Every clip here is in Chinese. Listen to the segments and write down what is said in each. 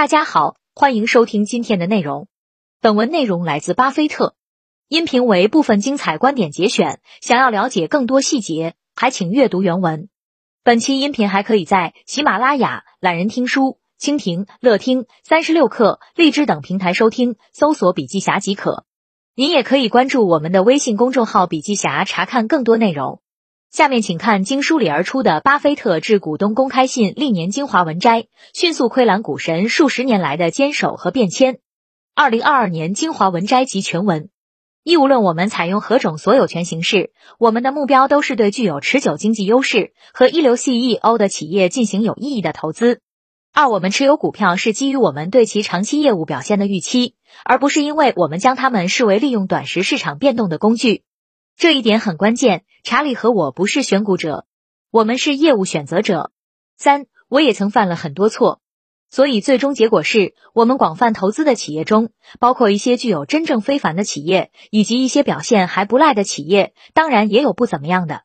大家好，欢迎收听今天的内容。本文内容来自巴菲特，音频为部分精彩观点节选。想要了解更多细节，还请阅读原文。本期音频还可以在喜马拉雅、懒人听书、蜻蜓、乐听、三十六课、荔枝等平台收听，搜索“笔记侠”即可。您也可以关注我们的微信公众号“笔记侠”，查看更多内容。下面请看经梳理而出的巴菲特致股东公开信历年精华文摘，迅速窥览股神数十年来的坚守和变迁。二零二二年精华文摘及全文。一无论我们采用何种所有权形式，我们的目标都是对具有持久经济优势和一流 CEO 的企业进行有意义的投资。二，我们持有股票是基于我们对其长期业务表现的预期，而不是因为我们将它们视为利用短时市场变动的工具。这一点很关键。查理和我不是选股者，我们是业务选择者。三，我也曾犯了很多错，所以最终结果是我们广泛投资的企业中，包括一些具有真正非凡的企业，以及一些表现还不赖的企业，当然也有不怎么样的。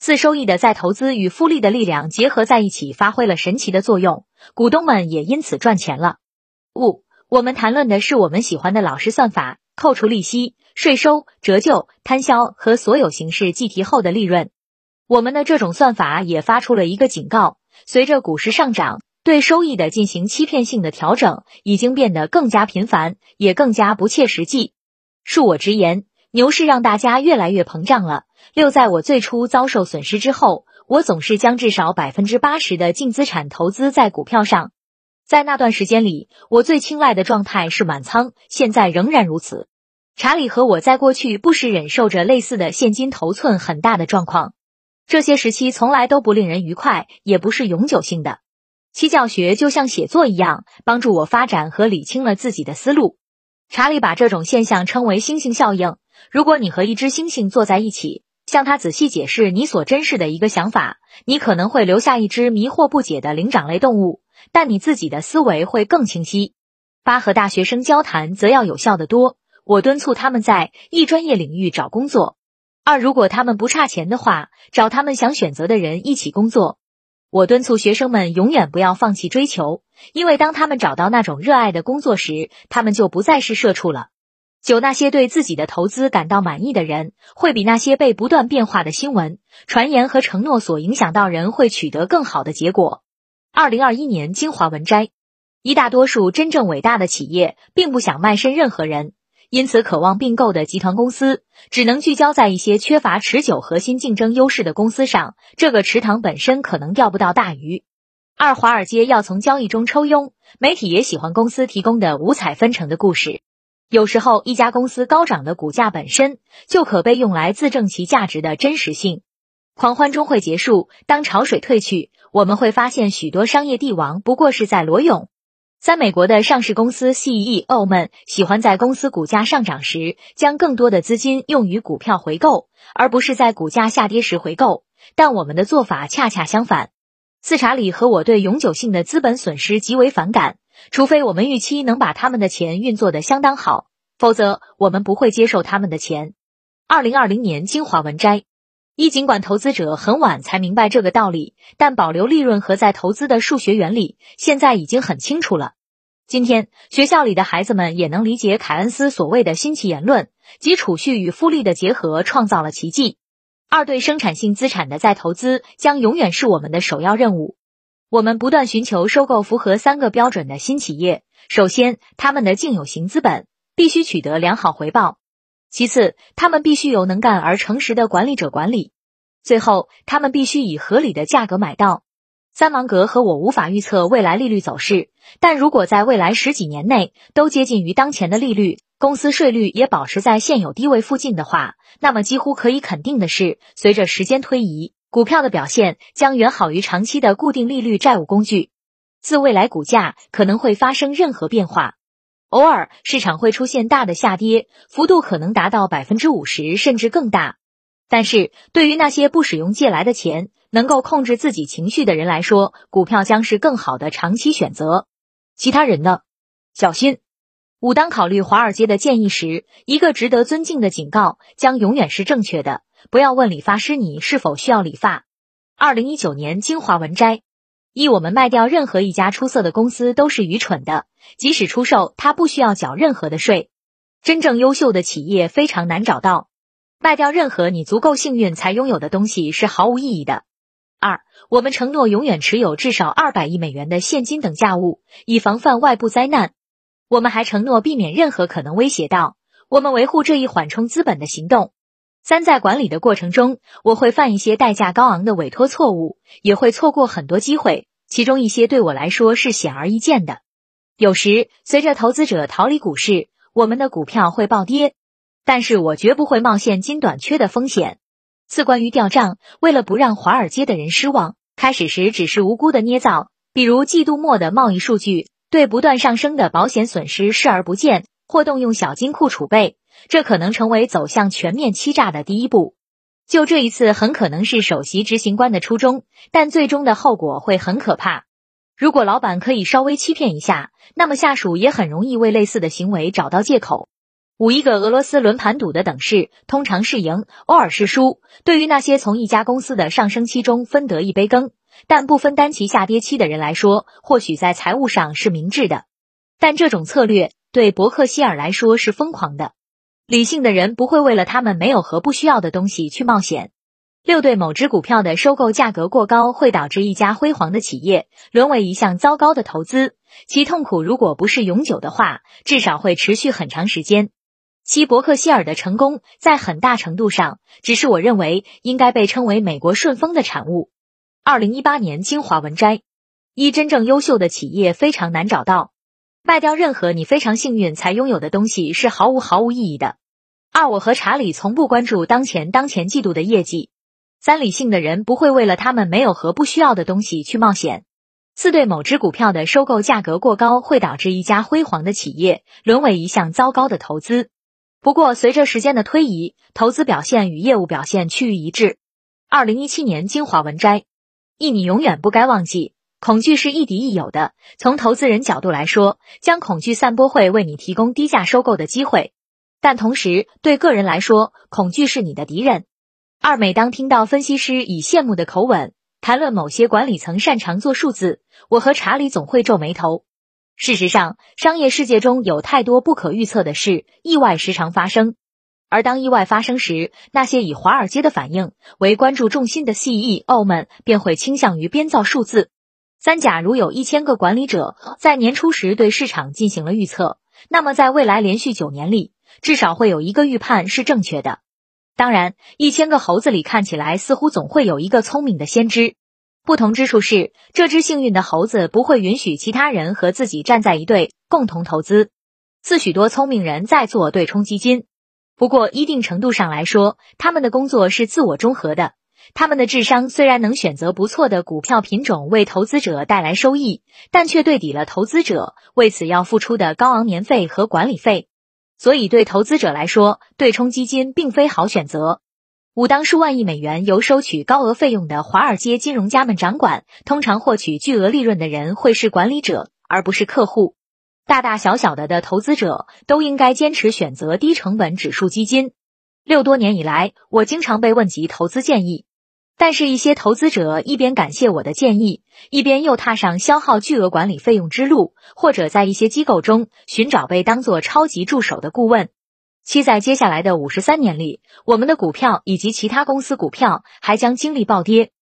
四，收益的再投资与复利的力量结合在一起，发挥了神奇的作用，股东们也因此赚钱了。五，我们谈论的是我们喜欢的老式算法，扣除利息。税收、折旧、摊销和所有形式计提后的利润，我们的这种算法也发出了一个警告：随着股市上涨，对收益的进行欺骗性的调整已经变得更加频繁，也更加不切实际。恕我直言，牛市让大家越来越膨胀了。六，在我最初遭受损失之后，我总是将至少百分之八十的净资产投资在股票上。在那段时间里，我最青睐的状态是满仓，现在仍然如此。查理和我在过去不时忍受着类似的现金头寸很大的状况，这些时期从来都不令人愉快，也不是永久性的。其教学就像写作一样，帮助我发展和理清了自己的思路。查理把这种现象称为“星星效应”。如果你和一只猩猩坐在一起，向他仔细解释你所珍视的一个想法，你可能会留下一只迷惑不解的灵长类动物，但你自己的思维会更清晰。八和大学生交谈则要有效得多。我敦促他们在一专业领域找工作。二，如果他们不差钱的话，找他们想选择的人一起工作。我敦促学生们永远不要放弃追求，因为当他们找到那种热爱的工作时，他们就不再是社畜了。九，那些对自己的投资感到满意的人，会比那些被不断变化的新闻、传言和承诺所影响到人会取得更好的结果。二零二一年精华文摘：一大多数真正伟大的企业并不想卖身任何人。因此，渴望并购的集团公司只能聚焦在一些缺乏持久核心竞争优势的公司上。这个池塘本身可能钓不到大鱼。二，华尔街要从交易中抽佣，媒体也喜欢公司提供的五彩纷呈的故事。有时候，一家公司高涨的股价本身就可被用来自证其价值的真实性。狂欢终会结束，当潮水退去，我们会发现许多商业帝王不过是在裸泳。三美国的上市公司 CEO 们喜欢在公司股价上涨时，将更多的资金用于股票回购，而不是在股价下跌时回购。但我们的做法恰恰相反。四查理和我对永久性的资本损失极为反感，除非我们预期能把他们的钱运作的相当好，否则我们不会接受他们的钱。二零二零年精华文摘。一，尽管投资者很晚才明白这个道理，但保留利润和在投资的数学原理现在已经很清楚了。今天，学校里的孩子们也能理解凯恩斯所谓的新奇言论，即储蓄与复利的结合创造了奇迹。二，对生产性资产的再投资将永远是我们的首要任务。我们不断寻求收购符合三个标准的新企业：首先，他们的净有形资本必须取得良好回报。其次，他们必须由能干而诚实的管理者管理；最后，他们必须以合理的价格买到。三芒格和我无法预测未来利率走势，但如果在未来十几年内都接近于当前的利率，公司税率也保持在现有低位附近的话，那么几乎可以肯定的是，随着时间推移，股票的表现将远好于长期的固定利率债务工具。自未来股价可能会发生任何变化。偶尔，市场会出现大的下跌，幅度可能达到百分之五十甚至更大。但是对于那些不使用借来的钱、能够控制自己情绪的人来说，股票将是更好的长期选择。其他人呢？小心！五当考虑华尔街的建议时，一个值得尊敬的警告将永远是正确的：不要问理发师你是否需要理发。二零一九年精华文摘。一，我们卖掉任何一家出色的公司都是愚蠢的，即使出售，它不需要缴任何的税。真正优秀的企业非常难找到，卖掉任何你足够幸运才拥有的东西是毫无意义的。二，我们承诺永远持有至少二百亿美元的现金等价物，以防范外部灾难。我们还承诺避免任何可能威胁到我们维护这一缓冲资本的行动。三，在管理的过程中，我会犯一些代价高昂的委托错误，也会错过很多机会，其中一些对我来说是显而易见的。有时，随着投资者逃离股市，我们的股票会暴跌，但是我绝不会冒现金短缺的风险。四，关于掉账，为了不让华尔街的人失望，开始时只是无辜的捏造，比如季度末的贸易数据，对不断上升的保险。损失视而不见，或动用小金库储备。这可能成为走向全面欺诈的第一步。就这一次，很可能是首席执行官的初衷，但最终的后果会很可怕。如果老板可以稍微欺骗一下，那么下属也很容易为类似的行为找到借口。五一个俄罗斯轮盘赌的等式，通常是赢，偶尔是输。对于那些从一家公司的上升期中分得一杯羹，但不分担其下跌期的人来说，或许在财务上是明智的。但这种策略对伯克希尔来说是疯狂的。理性的人不会为了他们没有和不需要的东西去冒险。六对某只股票的收购价格过高会导致一家辉煌的企业沦为一项糟糕的投资，其痛苦如果不是永久的话，至少会持续很长时间。七伯克希尔的成功在很大程度上只是我认为应该被称为美国顺风的产物。二零一八年精华文摘：一真正优秀的企业非常难找到，卖掉任何你非常幸运才拥有的东西是毫无毫无意义的。二，我和查理从不关注当前当前季度的业绩。三，理性的人不会为了他们没有和不需要的东西去冒险。四，对某只股票的收购价格过高会导致一家辉煌的企业沦为一项糟糕的投资。不过，随着时间的推移，投资表现与业务表现趋于一致。二零一七年精华文摘：一，你永远不该忘记，恐惧是亦敌亦友的。从投资人角度来说，将恐惧散播会为你提供低价收购的机会。但同时，对个人来说，恐惧是你的敌人。二，每当听到分析师以羡慕的口吻谈论某些管理层擅长做数字，我和查理总会皱眉头。事实上，商业世界中有太多不可预测的事，意外时常发生。而当意外发生时，那些以华尔街的反应为关注重心的 CEO 们便会倾向于编造数字。三，假如有一千个管理者在年初时对市场进行了预测，那么在未来连续九年里，至少会有一个预判是正确的。当然，一千个猴子里看起来似乎总会有一个聪明的先知。不同之处是，这只幸运的猴子不会允许其他人和自己站在一队共同投资。似许多聪明人在做对冲基金，不过一定程度上来说，他们的工作是自我中和的。他们的智商虽然能选择不错的股票品种为投资者带来收益，但却对抵了投资者为此要付出的高昂年费和管理费。所以，对投资者来说，对冲基金并非好选择。五当数万亿美元由收取高额费用的华尔街金融家们掌管，通常获取巨额利润的人会是管理者，而不是客户。大大小小的的投资者都应该坚持选择低成本指数基金。六多年以来，我经常被问及投资建议。但是，一些投资者一边感谢我的建议，一边又踏上消耗巨额管理费用之路，或者在一些机构中寻找被当作超级助手的顾问。七，在接下来的五十三年里，我们的股票以及其他公司股票还将经历暴跌。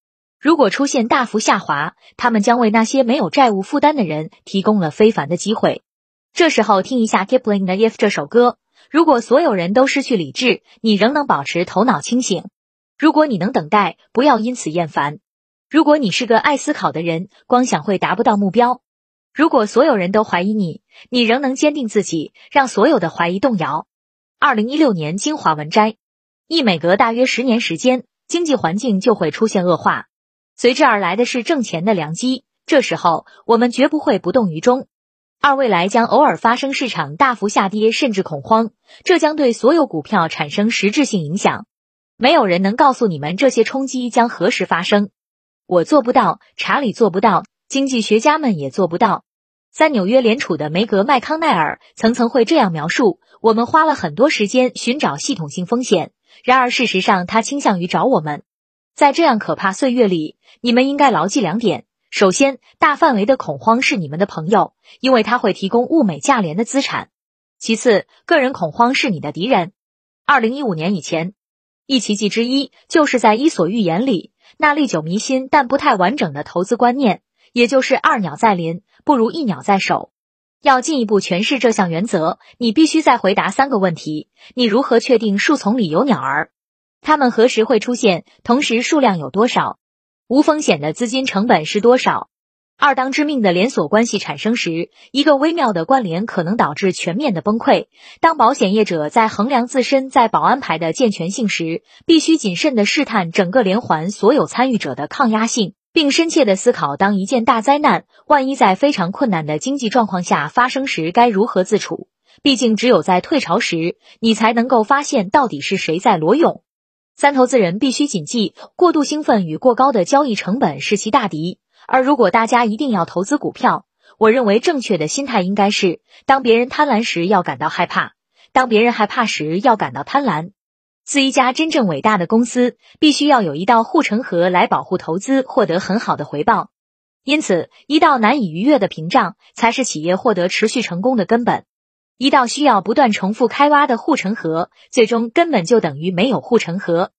如果出现大幅下滑，他们将为那些没有债务负担的人提供了非凡的机会。这时候，听一下 Kipling 的《If》这首歌。如果所有人都失去理智，你仍能保持头脑清醒。如果你能等待，不要因此厌烦。如果你是个爱思考的人，光想会达不到目标。如果所有人都怀疑你，你仍能坚定自己，让所有的怀疑动摇。二零一六年精华文摘：一每隔大约十年时间，经济环境就会出现恶化，随之而来的是挣钱的良机。这时候，我们绝不会不动于衷。二未来将偶尔发生市场大幅下跌，甚至恐慌，这将对所有股票产生实质性影响。没有人能告诉你们这些冲击将何时发生，我做不到，查理做不到，经济学家们也做不到。在，纽约联储的梅格麦康奈尔曾曾会这样描述：我们花了很多时间寻找系统性风险，然而事实上他倾向于找我们。在这样可怕岁月里，你们应该牢记两点：首先，大范围的恐慌是你们的朋友，因为它会提供物美价廉的资产。其次，个人恐慌是你的敌人。二零一五年以前，一奇迹之一就是在《伊索寓言》里那历久弥新但不太完整的投资观念，也就是二鸟在林不如一鸟在手。要进一步诠释这项原则，你必须再回答三个问题：你如何确定树丛里有鸟儿？它们何时会出现？同时数量有多少？无风险的资金成本是多少？二当致命的连锁关系产生时，一个微妙的关联可能导致全面的崩溃。当保险业者在衡量自身在保安牌的健全性时，必须谨慎的试探整个连环所有参与者的抗压性，并深切的思考，当一件大灾难万一在非常困难的经济状况下发生时，该如何自处。毕竟，只有在退潮时，你才能够发现到底是谁在裸泳。三投资人必须谨记，过度兴奋与过高的交易成本是其大敌。而如果大家一定要投资股票，我认为正确的心态应该是：当别人贪婪时要感到害怕，当别人害怕时要感到贪婪。自一家真正伟大的公司，必须要有一道护城河来保护投资获得很好的回报。因此，一道难以逾越的屏障才是企业获得持续成功的根本。一道需要不断重复开挖的护城河，最终根本就等于没有护城河。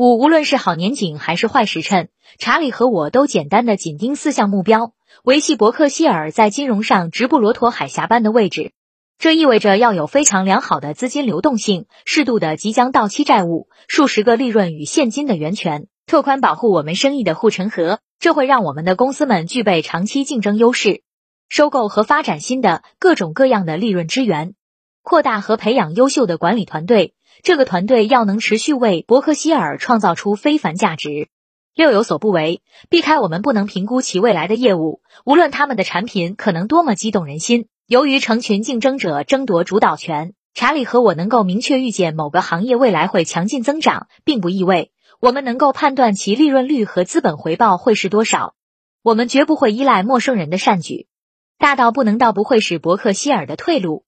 五，无论是好年景还是坏时辰，查理和我都简单的紧盯四项目标：维系伯克希尔在金融上直布罗陀海峡般的位置。这意味着要有非常良好的资金流动性，适度的即将到期债务，数十个利润与现金的源泉，拓宽保护我们生意的护城河。这会让我们的公司们具备长期竞争优势。收购和发展新的各种各样的利润之源，扩大和培养优秀的管理团队。这个团队要能持续为伯克希尔创造出非凡价值。六有所不为，避开我们不能评估其未来的业务，无论他们的产品可能多么激动人心。由于成群竞争者争夺主导权，查理和我能够明确预见某个行业未来会强劲增长，并不意味我们能够判断其利润率和资本回报会是多少。我们绝不会依赖陌生人的善举。大到不能到不会使伯克希尔的退路。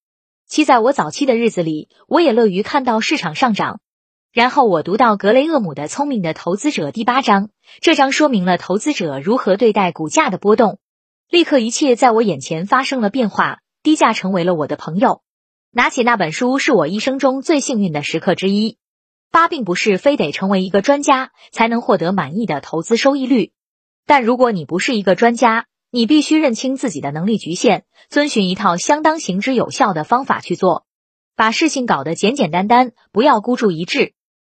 七，在我早期的日子里，我也乐于看到市场上涨。然后我读到格雷厄姆的《聪明的投资者》第八章，这章说明了投资者如何对待股价的波动。立刻，一切在我眼前发生了变化，低价成为了我的朋友。拿起那本书是我一生中最幸运的时刻之一。八，并不是非得成为一个专家才能获得满意的投资收益率，但如果你不是一个专家，你必须认清自己的能力局限，遵循一套相当行之有效的方法去做，把事情搞得简简单单，不要孤注一掷。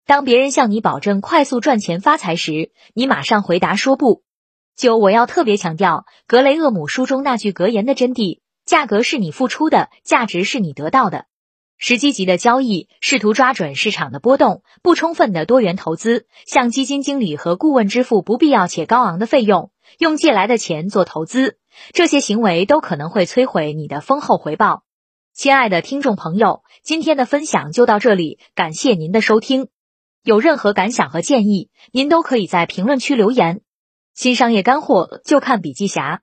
当别人向你保证快速赚钱发财时，你马上回答说不。九，我要特别强调格雷厄姆书中那句格言的真谛：价格是你付出的，价值是你得到的。时机级的交易，试图抓准市场的波动；不充分的多元投资，向基金经理和顾问支付不必要且高昂的费用。用借来的钱做投资，这些行为都可能会摧毁你的丰厚回报。亲爱的听众朋友，今天的分享就到这里，感谢您的收听。有任何感想和建议，您都可以在评论区留言。新商业干货就看笔记侠。